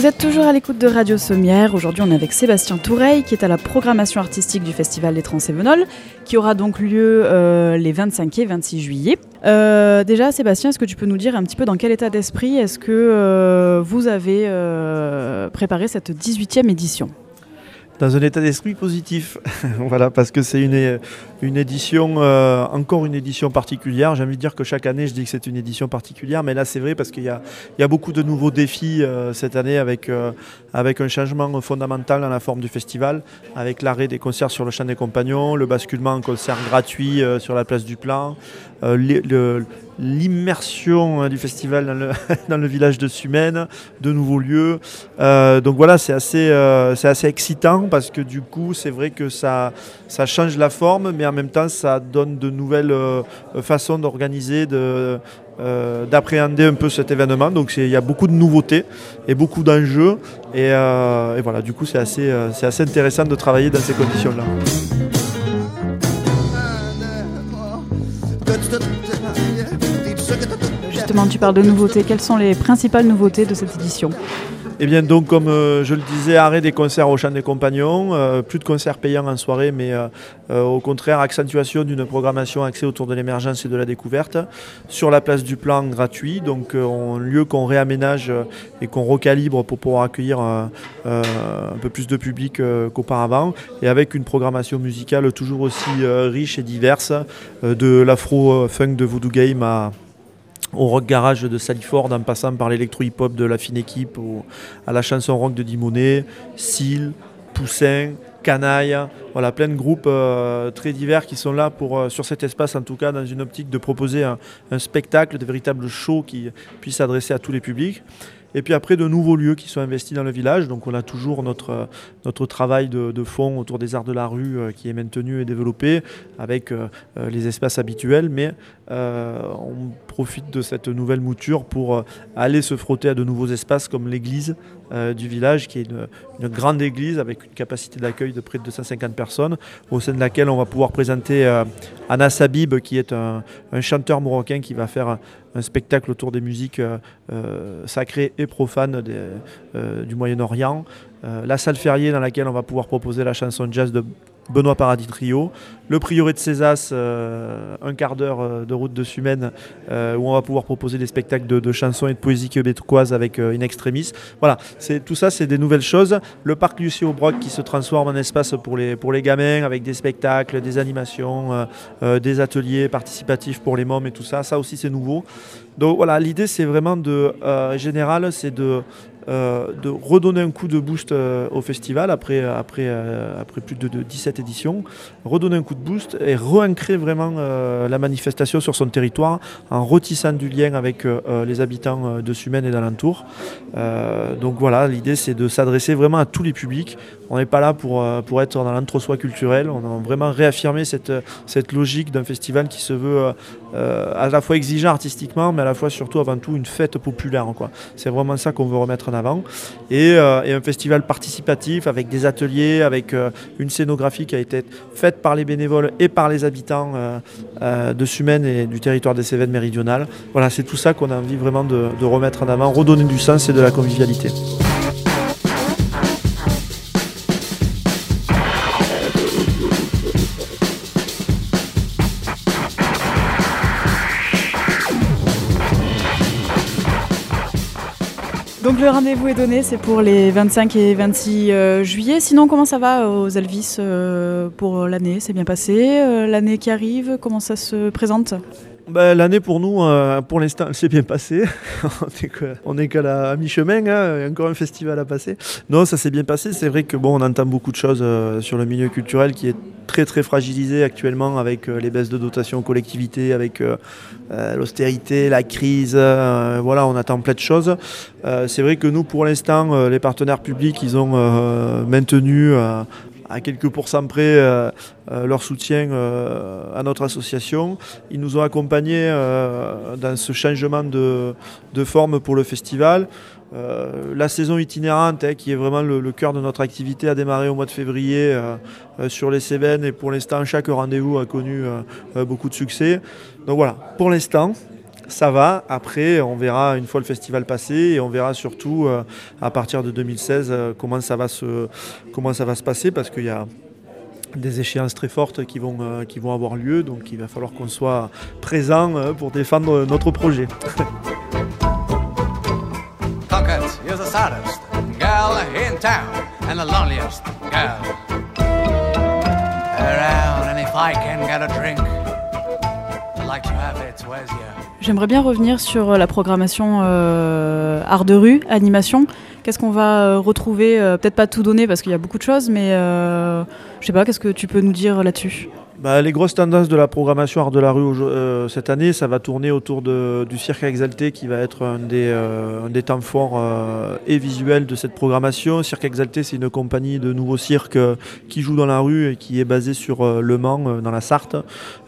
Vous êtes toujours à l'écoute de Radio Sommière. Aujourd'hui, on est avec Sébastien Toureil, qui est à la programmation artistique du Festival des Trans-Sévenols, qui aura donc lieu euh, les 25 et 26 juillet. Euh, déjà, Sébastien, est-ce que tu peux nous dire un petit peu dans quel état d'esprit est-ce que euh, vous avez préparé cette 18e édition? Dans un état d'esprit positif. voilà, parce que c'est une, une édition, euh, encore une édition particulière. J'ai envie de dire que chaque année, je dis que c'est une édition particulière, mais là, c'est vrai parce qu'il y a, il y a beaucoup de nouveaux défis euh, cette année avec, euh, avec un changement fondamental dans la forme du festival, avec l'arrêt des concerts sur le champ des compagnons, le basculement en concert gratuit sur la place du Plan, l'immersion hein, du festival dans le, village de Sumène, de nouveaux lieux. Euh, donc voilà, c'est assez, euh, assez excitant parce que du coup, c'est vrai que ça, ça change la forme, mais en même temps, ça donne de nouvelles euh, façons d'organiser, de, d'appréhender un peu cet événement. Donc il y a beaucoup de nouveautés et beaucoup d'enjeux. Et, et, voilà, du coup, c'est assez, c'est assez intéressant de travailler dans ces conditions-là. Tu parles de nouveautés. Quelles sont les principales nouveautés de cette édition? Eh bien donc comme euh, je le disais, arrêt des concerts au champ des compagnons, euh, plus de concerts payants en soirée, mais euh, au contraire accentuation d'une programmation axée autour de l'émergence et de la découverte. Sur la place du plan gratuit, donc un lieu qu'on réaménage et qu'on recalibre pour pouvoir accueillir un peu plus de public qu'auparavant, et avec une programmation musicale toujours aussi riche et diverse, de l'afro-funk de Voodoo Game à au rock garage de Saliford en passant par l'électro-hip-hop de la fine équipe, à la chanson rock de Dimonet, Seal, Poussin, Canaille, voilà, plein de groupes euh, très divers qui sont là pour, euh, sur cet espace, en tout cas, dans une optique de proposer un, un spectacle, de véritables shows qui puissent s'adresser à tous les publics. Et puis après, de nouveaux lieux qui sont investis dans le village. Donc on a toujours notre, notre travail de, fond autour des arts de la rue euh, qui est maintenu et développé avec euh, euh, les espaces habituels. Mais on profite de cette nouvelle mouture pour aller se frotter à de nouveaux espaces comme l'église du village, qui est une, grande église avec une capacité d'accueil de près de 250 personnes, au sein de laquelle on va pouvoir présenter Anas Habib, qui est un, un chanteur marocain qui va faire un spectacle autour des musiques euh, euh, sacrées et profanes euh, du Moyen-Orient. la salle fériée dans laquelle on va pouvoir proposer la chanson jazz de Benoît Paradis Trio, le prieuré de Césas, euh, un quart d'heure euh, de route de Sumène, euh, où on va pouvoir proposer des spectacles de, chansons et de poésie québécoise avec In Extremis. Voilà, tout ça, c'est des nouvelles choses. Le parc Lucie Broc qui se transforme en espace pour les, pour les gamins, avec des spectacles, des animations, des ateliers participatifs pour les mômes et tout ça. Ça aussi, c'est nouveau. Donc voilà, l'idée, c'est vraiment de, général, c'est de euh, de redonner un coup de boost euh, au festival après, après, euh, après plus de, 17 éditions, redonner un coup de boost et réancrer vraiment la manifestation sur son territoire en retissant du lien avec les habitants de Sumène et d'alentour. donc voilà, l'idée c'est de s'adresser vraiment à tous les publics. On n'est pas là pour, pour être dans l'entre-soi culturel, on a vraiment réaffirmé cette, cette logique d'un festival qui se veut à la fois exigeant artistiquement, mais à la fois surtout avant tout une fête populaire. C'est vraiment ça qu'on veut remettre en avant. Euh, et, un festival participatif avec des ateliers, avec euh, une scénographie qui a été faite par les bénévoles et par les habitants euh, de Sumène et du territoire des Cévennes méridionales. Voilà, c'est tout ça qu'on a envie vraiment de, de remettre en avant, redonner du sens et de la convivialité. Donc le rendez-vous est donné, c'est pour les 25 et 26 euh, juillet. Sinon, comment ça va aux Elvis euh, pour l'année? C'est bien passé euh, L'année qui arrive, comment ça se présente? Ben, L'année pour nous, euh, pour l'instant, elle s'est bien passée. on est qu'à mi-chemin, hein, il y a encore un festival à passer. Non, ça s'est bien passé. C'est vrai que bon, on entend beaucoup de choses euh, sur le milieu culturel qui est très très fragilisé actuellement avec euh, les baisses de dotation aux collectivités, avec l'austérité, la crise. voilà, on attend plein de choses. c'est vrai que nous, pour l'instant, les partenaires publics, ils ont maintenu à quelques pourcents près euh, euh, leur soutien euh, à notre association. Ils nous ont accompagnés dans ce changement de, forme pour le festival. la saison itinérante, hein, qui est vraiment le, cœur de notre activité, a démarré au mois de février sur les Cévennes et pour l'instant, chaque rendez-vous a connu beaucoup de succès. Donc voilà, pour l'instant, ça va. Après, on verra une fois le festival passé et on verra surtout à partir de 2016 comment ça va se, comment ça va se passer parce qu'il y a des échéances très fortes qui vont, euh, qui vont avoir lieu, donc il va falloir qu'on soit présent euh, pour défendre notre projet. J'aimerais bien revenir sur la programmation euh, art de rue, animation. Qu'est-ce qu'on va euh, retrouver euh, Peut-être pas tout donner parce qu'il y a beaucoup de choses, mais je sais pas, qu'est-ce que tu peux nous dire là-dessus? Bah, les grosses tendances de la programmation Art de la rue euh, cette année, ça va tourner autour du cirque exalté qui va être un des, euh, des temps forts euh, et visuels de cette programmation. Cirque exalté, c'est une compagnie de nouveaux cirques qui joue dans la rue et qui est basée sur Le Mans, dans la Sarthe.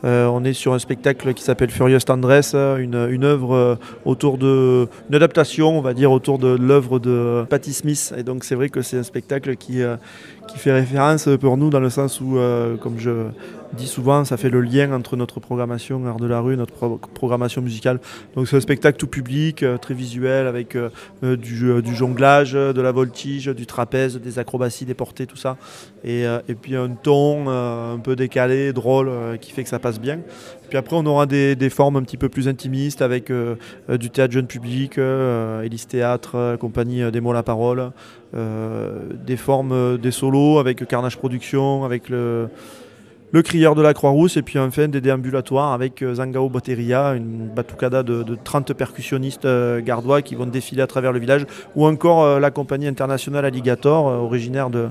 on est sur un spectacle qui s'appelle Furious Tendresse, une, une œuvre autour de. une adaptation, on va dire, autour de l'œuvre de Patti Smith. Et donc, c'est vrai que c'est un spectacle qui, qui fait référence pour nous dans le sens où, comme je dis souvent, ça fait le lien entre notre programmation Art de la rue, notre programmation musicale. Donc c'est un spectacle tout public, euh, très visuel, avec euh, euh, du, jonglage, de la voltige, du trapèze, des acrobaties, des portées, tout ça. Et, et puis un ton un peu décalé, drôle, qui fait que ça passe bien. Puis après, on aura des, formes un petit peu plus intimistes avec du théâtre jeune public, Élise Théâtre, compagnie des mots la parole, des formes des solos avec Carnage Production, avec le le crieur de la Croix-Rousse et puis enfin des déambulatoires avec euh, Zangao Boteria, une batucada de, 30 percussionnistes euh, gardois qui vont défiler à travers le village, ou encore euh, la compagnie internationale Alligator, originaire de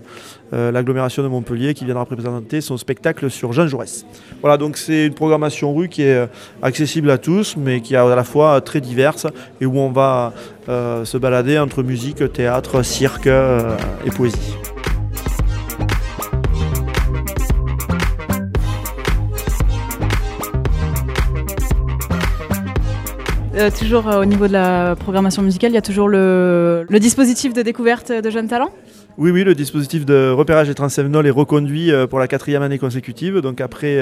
l'agglomération de Montpellier, qui viendra présenter son spectacle sur Jean Jaurès. Voilà, donc c'est une programmation rue qui est accessible à tous, mais qui est à la fois très diverse et où on va se balader entre musique, théâtre, cirque et poésie. Euh, toujours euh, au niveau de la programmation musicale, il y a toujours le, dispositif de découverte de jeunes talents oui, oui, le dispositif de repérage des transsévenol est reconduit euh, pour la quatrième année consécutive. Donc après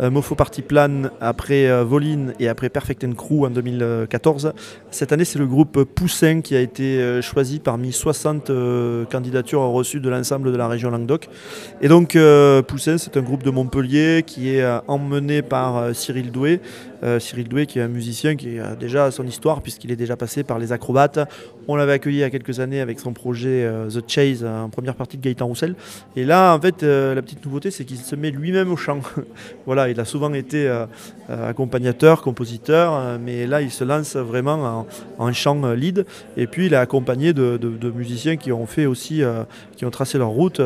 Mofo Party Plan, après Voline et après Perfect and Crew en 2014. Cette année, c'est le groupe Poussin qui a été choisi parmi 60 candidatures reçues de l'ensemble de la région Languedoc. Et donc Poussin, c'est un groupe de Montpellier qui est emmené par Cyril Doué, euh, Cyril Doué, qui est un musicien qui a déjà son histoire, puisqu'il est déjà passé par les acrobates. On l'avait accueilli il y a quelques années avec son projet euh, The Chase, en première partie de Gaëtan Roussel. Et là, en fait, euh, la petite nouveauté, c'est qu'il se met lui-même au chant. voilà, il a souvent été accompagnateur, compositeur, mais là, il se lance vraiment en, chant lead. Et puis, il est accompagné de, musiciens qui ont fait aussi, qui ont tracé leur route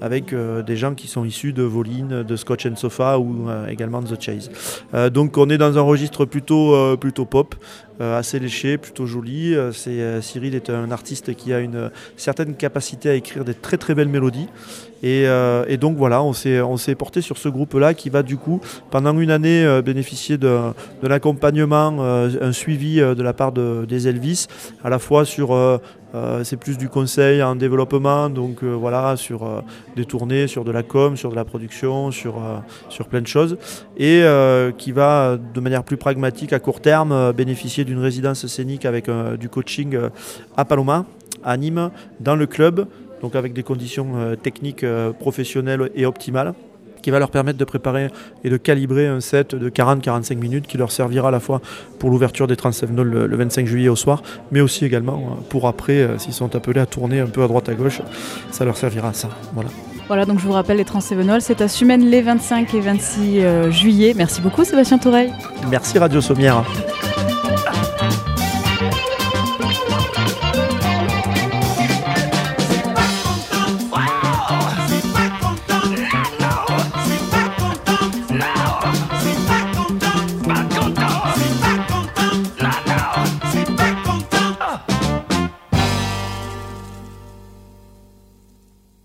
avec des gens qui sont issus de Voline, de Scotch and Sofa ou également de The Chase. donc, on est dans un registre plutôt, euh, plutôt pop, assez léché, plutôt joli. Euh, c'est, Cyril est un artiste qui a une certaine capacité à écrire des très très belles mélodies. Et, donc voilà, on s'est, porté sur ce groupe-là qui va du coup, pendant une année, bénéficier de, de l'accompagnement, un suivi de la part de, des Elvis, à la fois sur euh, c'est plus du conseil en développement, donc euh, voilà, sur euh, des tournées, sur de la com, sur de la production, sur, sur plein de choses, et qui va de manière plus pragmatique à court terme bénéficier d'une résidence scénique avec du coaching à Paloma, à Nîmes, dans le club, donc avec des conditions techniques professionnelles et optimales qui va leur permettre de préparer et de calibrer un set de 40-45 minutes qui leur servira à la fois pour l'ouverture des Transevnol le, le 25 juillet au soir, mais aussi également euh, pour après, euh, s'ils sont appelés à tourner un peu à droite à gauche, ça leur servira à ça. Voilà. Voilà, donc je vous rappelle les Transsévenol, c'est à Sumène les 25 et 26 euh, juillet. Merci beaucoup Sébastien Toureil. Merci Radio Sommière.